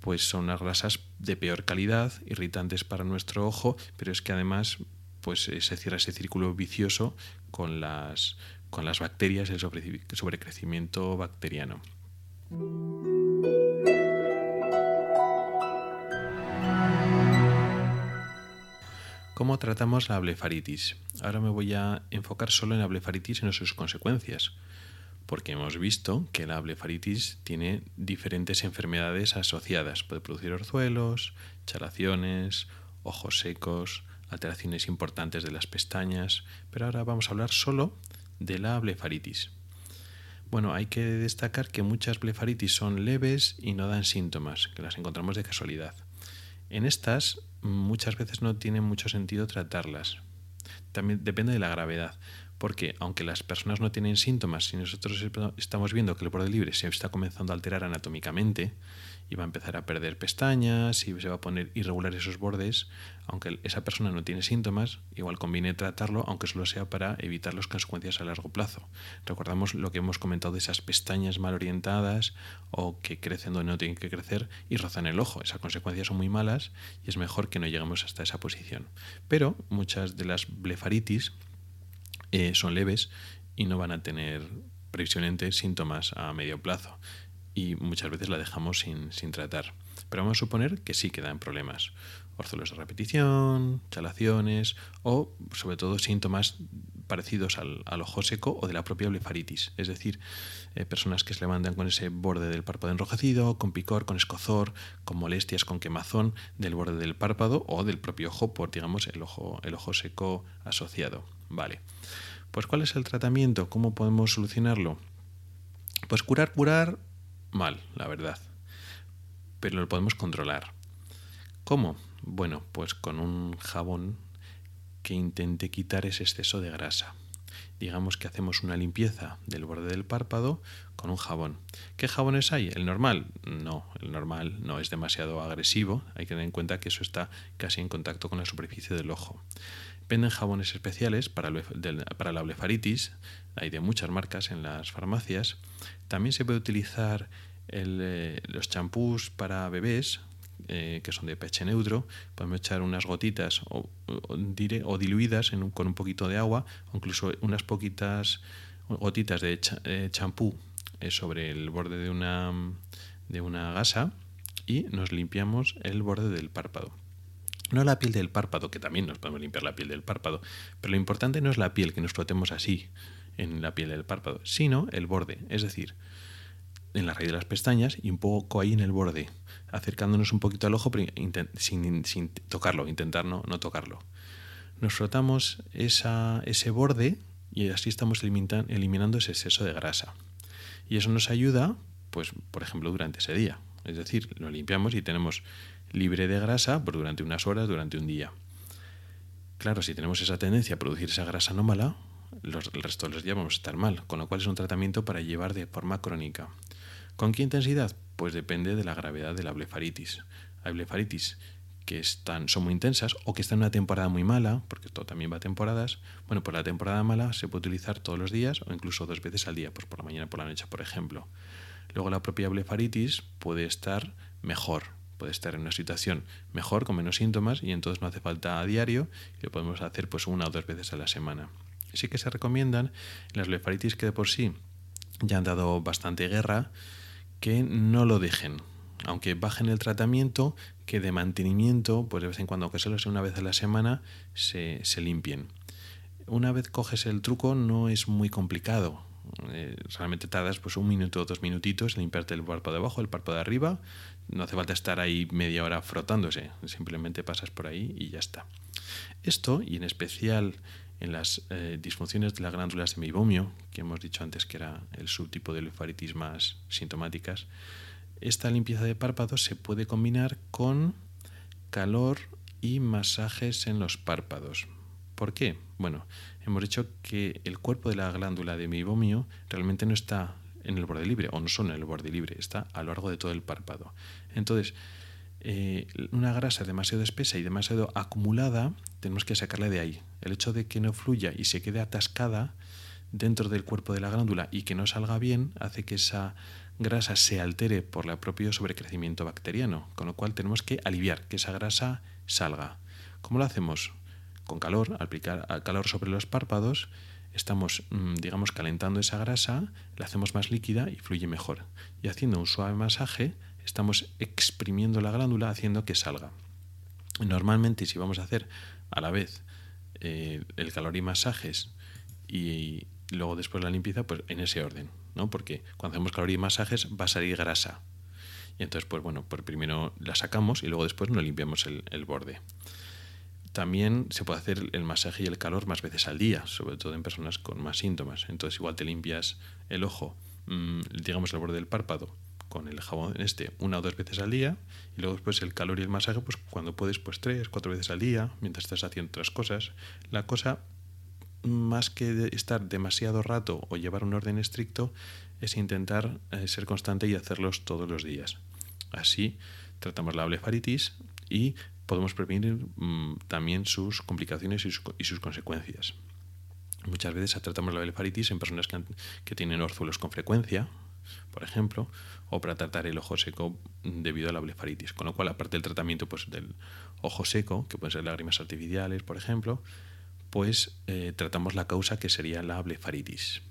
Speaker 1: pues son unas grasas de peor calidad, irritantes para nuestro ojo, pero es que además pues eh, se cierra ese círculo vicioso con las, con las bacterias, el sobrecrecimiento bacteriano. ¿Cómo tratamos la blefaritis? Ahora me voy a enfocar solo en la blefaritis y no sus consecuencias, porque hemos visto que la blefaritis tiene diferentes enfermedades asociadas. Puede producir orzuelos, chalaciones, ojos secos, alteraciones importantes de las pestañas, pero ahora vamos a hablar solo de la blefaritis. Bueno, hay que destacar que muchas blefaritis son leves y no dan síntomas, que las encontramos de casualidad. En estas muchas veces no tiene mucho sentido tratarlas. También depende de la gravedad, porque aunque las personas no tienen síntomas, si nosotros estamos viendo que el borde libre se está comenzando a alterar anatómicamente, y va a empezar a perder pestañas y se va a poner irregular esos bordes, aunque esa persona no tiene síntomas, igual conviene tratarlo, aunque solo sea para evitar las consecuencias a largo plazo. Recordamos lo que hemos comentado de esas pestañas mal orientadas o que crecen donde no tienen que crecer y rozan el ojo. Esas consecuencias son muy malas y es mejor que no lleguemos hasta esa posición. Pero muchas de las blefaritis eh, son leves y no van a tener previsiblemente síntomas a medio plazo y muchas veces la dejamos sin, sin tratar. pero vamos a suponer que sí que dan problemas. Orzuelos de repetición, chalaciones o sobre todo síntomas parecidos al, ojo seco o de la propia blefaritis, es decir, eh, personas que se levantan con ese borde del párpado enrojecido, con picor, con escozor, con molestias, con quemazón del borde del párpado o del propio ojo por, digamos, el ojo, el ojo seco asociado. Vale. Pues ¿cuál es el tratamiento? ¿Cómo podemos solucionarlo? Pues curar, curar, mal, la verdad. Pero lo podemos controlar. ¿Cómo? Bueno, pues con un jabón que intente quitar ese exceso de grasa. Digamos que hacemos una limpieza del borde del párpado con un jabón. ¿Qué jabones hay? ¿El normal? No, el normal no es demasiado agresivo. Hay que tener en cuenta que eso está casi en contacto con la superficie del ojo. Venden jabones especiales para, la blefaritis. Hay de muchas marcas en las farmacias. También se puede utilizar eh, los champús para bebés eh, que son de pH neutro, podemos echar unas gotitas o, diluidas con un poquito de agua, o incluso unas poquitas gotitas de eh, champú eh, sobre el borde de una, de una gasa y nos limpiamos el borde del párpado. No la piel del párpado, que también nos podemos limpiar la piel del párpado, pero lo importante no es la piel, que nos frotemos así en la piel del párpado, sino el borde, es decir, en la raíz de las pestañas y un poco ahí en el borde, acercándonos un poquito al ojo sin, sin tocarlo, intentar no, tocarlo. Nos frotamos ese borde y así estamos eliminando ese exceso de grasa. Y eso nos ayuda, pues, por ejemplo, durante ese día. Es decir, lo limpiamos y tenemos libre de grasa por durante unas horas, durante un día. Claro, si tenemos esa tendencia a producir esa grasa anómala, los, el resto de los días vamos a estar mal, con lo cual es un tratamiento para llevar de forma crónica. ¿Con qué intensidad? Pues depende de la gravedad de la blefaritis. Hay blefaritis que están, son muy intensas o que están en una temporada muy mala, porque esto también va a temporadas. Bueno, pues la temporada mala se puede utilizar todos los días o incluso dos veces al día, pues por la mañana por la noche, por ejemplo. Luego la propia blefaritis puede estar mejor, puede estar en una situación mejor, con menos síntomas, y entonces no hace falta a diario y lo podemos hacer pues una o dos veces a la semana. Sí que se recomiendan las blefaritis que de por sí ya han dado bastante guerra, que no lo dejen. Aunque bajen el tratamiento, que de mantenimiento, pues de vez en cuando, aunque solo sea una vez a la semana, se, limpien. Una vez coges el truco, no es muy complicado. Eh, realmente tardas pues un minuto o dos minutitos en limpiarte el párpado de abajo, el párpado de arriba. No hace falta estar ahí media hora frotándose, simplemente pasas por ahí y ya está. Esto, y en especial en las eh, disfunciones de las glándulas de meibomio, que hemos dicho antes que era el subtipo de lefaritis más sintomáticas, esta limpieza de párpados se puede combinar con calor y masajes en los párpados. ¿Por qué? Bueno, hemos dicho que el cuerpo de la glándula de meibomio realmente no está en el borde libre, o no son en el borde libre, está a lo largo de todo el párpado. Entonces, eh, una grasa demasiado espesa y demasiado acumulada, tenemos que sacarla de ahí. El hecho de que no fluya y se quede atascada dentro del cuerpo de la glándula y que no salga bien hace que esa grasa se altere por el propio sobrecrecimiento bacteriano, con lo cual tenemos que aliviar que esa grasa salga. ¿Cómo lo hacemos? Con calor, aplicar calor sobre los párpados, estamos, mm, digamos, calentando esa grasa, la hacemos más líquida y fluye mejor. Y haciendo un suave masaje, estamos exprimiendo la glándula haciendo que salga. Normalmente si vamos a hacer a la vez eh, el calor y masajes y luego después la limpieza, pues en ese orden, ¿no? Porque cuando hacemos calor y masajes va a salir grasa. Y entonces, pues bueno, pues primero la sacamos y luego después nos limpiamos el, el borde. También se puede hacer el masaje y el calor más veces al día, sobre todo en personas con más síntomas. Entonces igual te limpias el ojo, mm, digamos el borde del párpado, con el jabón este una o dos veces al día y luego después el calor y el masaje pues cuando puedes pues tres, cuatro veces al día mientras estás haciendo otras cosas. La cosa más que estar demasiado rato o llevar un orden estricto es intentar eh, ser constante y hacerlos todos los días. Así tratamos la blefaritis y podemos prevenir mm, también sus complicaciones y, sus consecuencias. Muchas veces tratamos la blefaritis en personas que, que tienen orzuelos con frecuencia, por ejemplo, o para tratar el ojo seco debido a la blefaritis. Con lo cual, aparte del tratamiento pues, del ojo seco, que pueden ser lágrimas artificiales, por ejemplo, pues eh, tratamos la causa que sería la blefaritis.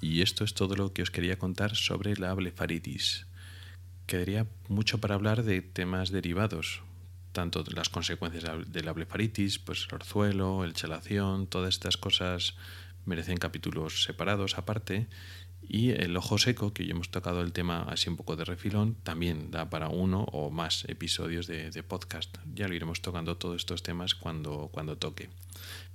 Speaker 1: Y esto es todo lo que os quería contar sobre la blefaritis. Quedaría mucho para hablar de temas derivados, tanto las consecuencias de la blefaritis, pues el orzuelo, el chelación, todas estas cosas merecen capítulos separados aparte. Y el ojo seco, que ya hemos tocado el tema así un poco de refilón, también da para uno o más episodios de, podcast. Ya lo iremos tocando todos estos temas cuando, cuando toque.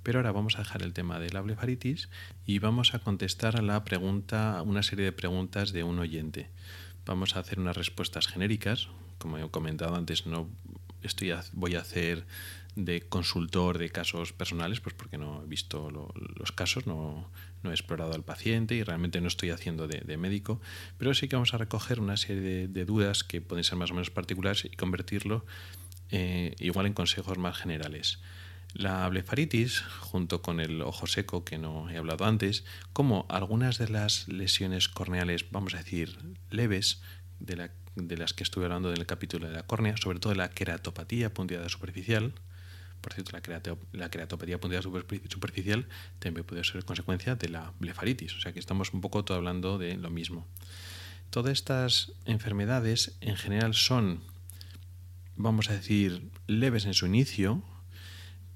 Speaker 1: Pero ahora vamos a dejar el tema de la blefaritis y vamos a contestar a la pregunta, una serie de preguntas de un oyente. Vamos a hacer unas respuestas genéricas. Como he comentado antes, no estoy voy a hacer de consultor de casos personales, pues porque no he visto los casos, no, he explorado al paciente y realmente no estoy haciendo de, médico, pero sí que vamos a recoger una serie de, dudas que pueden ser más o menos particulares y convertirlo eh, igual en consejos más generales. La blefaritis, junto con el ojo seco que no he hablado antes, como algunas de las lesiones corneales, vamos a decir, leves, de, de las que estuve hablando en el capítulo de la córnea, sobre todo la queratopatía punteada superficial, por cierto, la, queratopatía punteada superficial también puede ser consecuencia de la blefaritis, o sea que estamos un poco todo hablando de lo mismo. Todas estas enfermedades en general son, vamos a decir, leves en su inicio,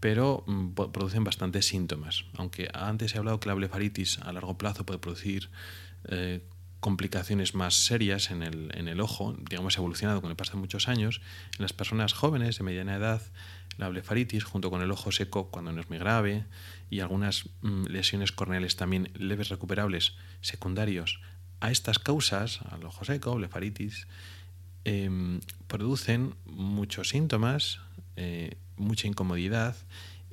Speaker 1: pero mm, producen bastantes síntomas. Aunque antes he hablado que la blefaritis a largo plazo puede producir eh, complicaciones más serias en el, en el ojo, digamos evolucionado con el paso de muchos años, en las personas jóvenes de mediana edad la blefaritis junto con el ojo seco cuando no es muy grave y algunas mm, lesiones corneales también leves recuperables secundarios a estas causas, al ojo seco, blefaritis, em, producen muchos síntomas, eh, mucha incomodidad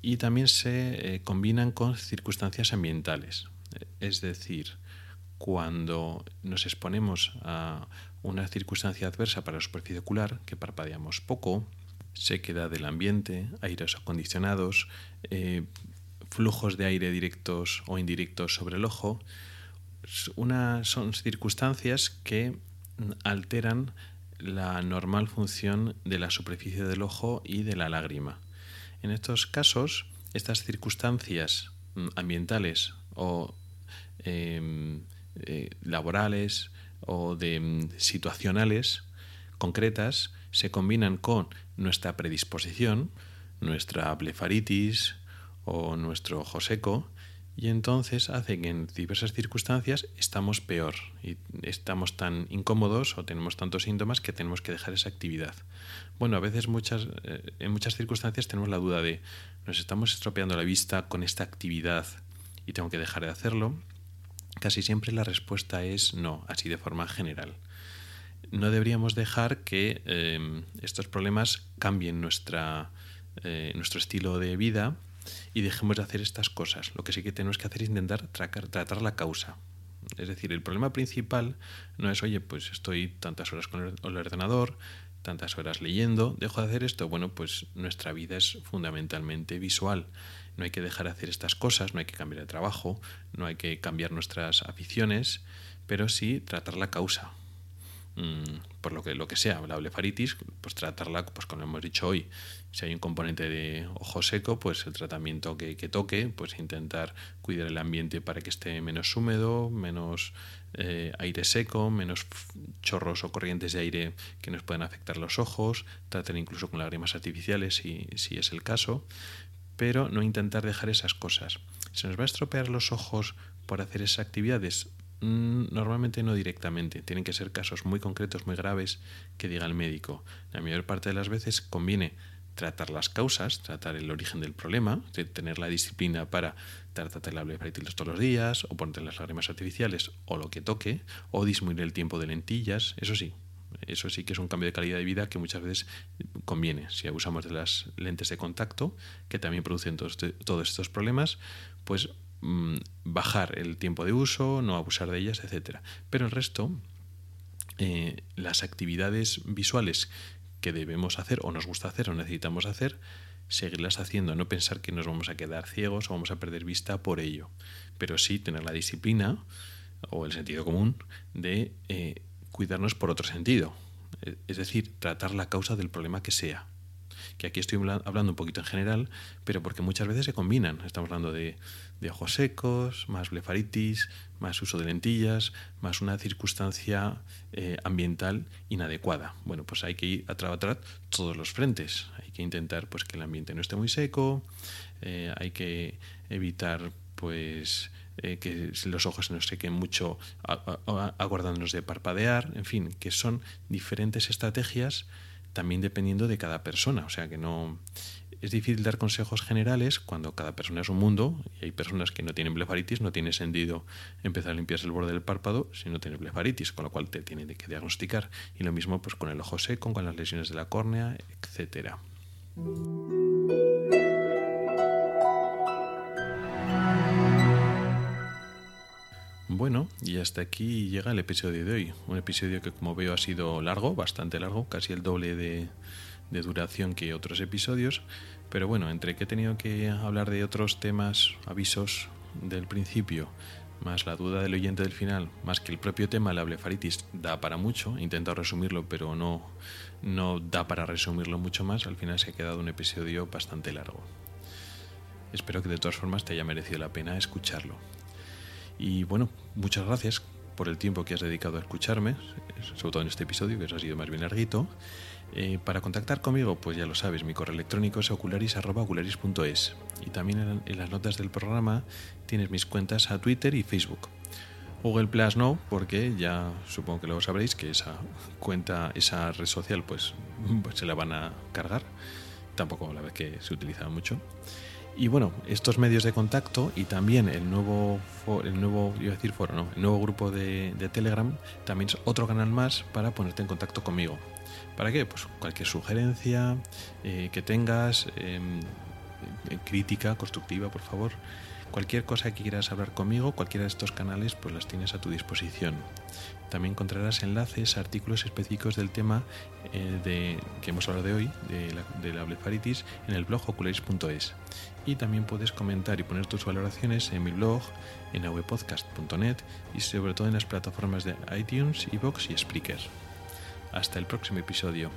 Speaker 1: y también se eh, combinan con circunstancias ambientales. Es decir, cuando nos exponemos a una circunstancia adversa para la superficie ocular, que parpadeamos poco, sequedad del ambiente, aires acondicionados, eh, flujos de aire directos o indirectos sobre el ojo, son circunstancias que alteran la normal función de la superficie del ojo y de la lágrima. En estos casos, estas circunstancias mm, ambientales o em, eh, laborales o de mm, situacionales concretas se combinan con nuestra predisposición, nuestra blefaritis o nuestro ojo seco, y entonces hace que en diversas circunstancias estamos peor y estamos tan incómodos o tenemos tantos síntomas que tenemos que dejar esa actividad. Bueno, a veces muchas, eh, en muchas circunstancias tenemos la duda de nos estamos estropeando la vista con esta actividad y tengo que dejar de hacerlo. Casi siempre la respuesta es no, así de forma general no deberíamos dejar que eh, estos problemas cambien nuestra, eh, nuestro estilo de vida y dejemos de hacer estas cosas. Lo que sí que tenemos que hacer es intentar tratar la causa. Es decir, el problema principal no es, oye, pues estoy tantas horas con el ordenador, tantas horas leyendo, dejo de hacer esto. Bueno, pues nuestra vida es fundamentalmente visual. No hay que dejar de hacer estas cosas, no hay que cambiar de trabajo, no hay que cambiar nuestras aficiones, pero sí tratar la causa. Mm, por lo que, lo que sea, la blefaritis, pues tratarla, pues como hemos dicho hoy, si hay un componente de ojo seco, pues el tratamiento que, toque, pues intentar cuidar el ambiente para que esté menos húmedo, menos eh, aire seco, menos chorros o corrientes de aire que nos puedan afectar los ojos, tratar incluso con lágrimas artificiales si, si es el caso, pero no intentar dejar esas cosas. Se nos va a estropear los ojos por hacer esas actividades, Mm, normalmente no directamente, tienen que ser casos muy concretos, muy graves que diga el médico. La mayor parte de las veces conviene tratar las causas, tratar el origen del problema, tener la disciplina para tratar la blefaritis todos los días, o ponerte las lágrimas artificiales, o lo que toque, o disminuir el tiempo de lentillas, eso sí. Eso sí que es un cambio de calidad de vida que muchas veces conviene. Si abusamos de las lentes de contacto, que también producen todos, todos estos problemas, pues Mm, bajar el tiempo de uso, no abusar de ellas, etc. Pero el resto, eh, las actividades visuales que debemos hacer o nos gusta hacer o necesitamos hacer, seguirlas haciendo, no pensar que nos vamos a quedar ciegos o vamos a perder vista por ello, pero sí tener la disciplina o el sentido común de eh, cuidarnos por otro sentido, es decir, tratar la causa del problema que sea. que aquí estoy hablando un poquito en general, pero porque muchas veces se combinan. Estamos hablando de, ojos secos, más blefaritis, más uso de lentillas, más una circunstancia eh, ambiental inadecuada. Bueno, pues hay que ir a trabajar todos los frentes. Hay que intentar pues que el ambiente no esté muy seco, eh, hay que evitar pues eh, que los ojos no sequen mucho aguardándonos de parpadear, en fin, que son diferentes estrategias también dependiendo de cada persona, o sea que no es difícil dar consejos generales cuando cada persona es un mundo y hay personas que no tienen blefaritis, no tiene sentido empezar a limpiarse el borde del párpado si no tienes blefaritis, con lo cual te tienen que diagnosticar y lo mismo pues con el ojo seco, con las lesiones de la córnea, etcétera. Bueno, y hasta aquí llega el episodio de hoy. Un episodio que como veo ha sido largo, bastante largo, casi el doble de, duración que otros episodios. Pero bueno, entre que he tenido que hablar de otros temas, avisos del principio, más la duda del oyente del final, más que el propio tema, la blefaritis, da para mucho. He intentado resumirlo, pero no, no da para resumirlo mucho más. Al final se ha quedado un episodio bastante largo. Espero que de todas formas te haya merecido la pena escucharlo. Y bueno, muchas gracias por el tiempo que has dedicado a escucharme, sobre todo en este episodio, que ha sido más bien larguito. Eh, para contactar conmigo, pues ya lo sabes, mi correo electrónico es ocularis.ocularis.es y también en, las notas del programa tienes mis cuentas a Twitter y Facebook. Google Plus no, porque ya supongo que lo sabréis que esa cuenta, esa red social, pues, pues se la van a cargar. Tampoco la vez que se utiliza mucho. Y bueno, estos medios de contacto y también el nuevo, el nuevo, iba a decir foro, no, el nuevo grupo de, Telegram también es otro canal más para ponerte en contacto conmigo. ¿Para qué? Pues cualquier sugerencia eh, que tengas, em, eh, crítica constructiva, por favor. Cualquier cosa que quieras hablar conmigo, cualquiera de estos canales, pues las tienes a tu disposición. También encontrarás enlaces, artículos específicos del tema eh, de, que hemos hablado de hoy, de la, de la blefaritis, en el blog ocularis.es y también puedes comentar y poner tus valoraciones en mi blog, en avpodcast.net y sobre todo en las plataformas de iTunes, Evox y Spreaker. Hasta el próximo episodio.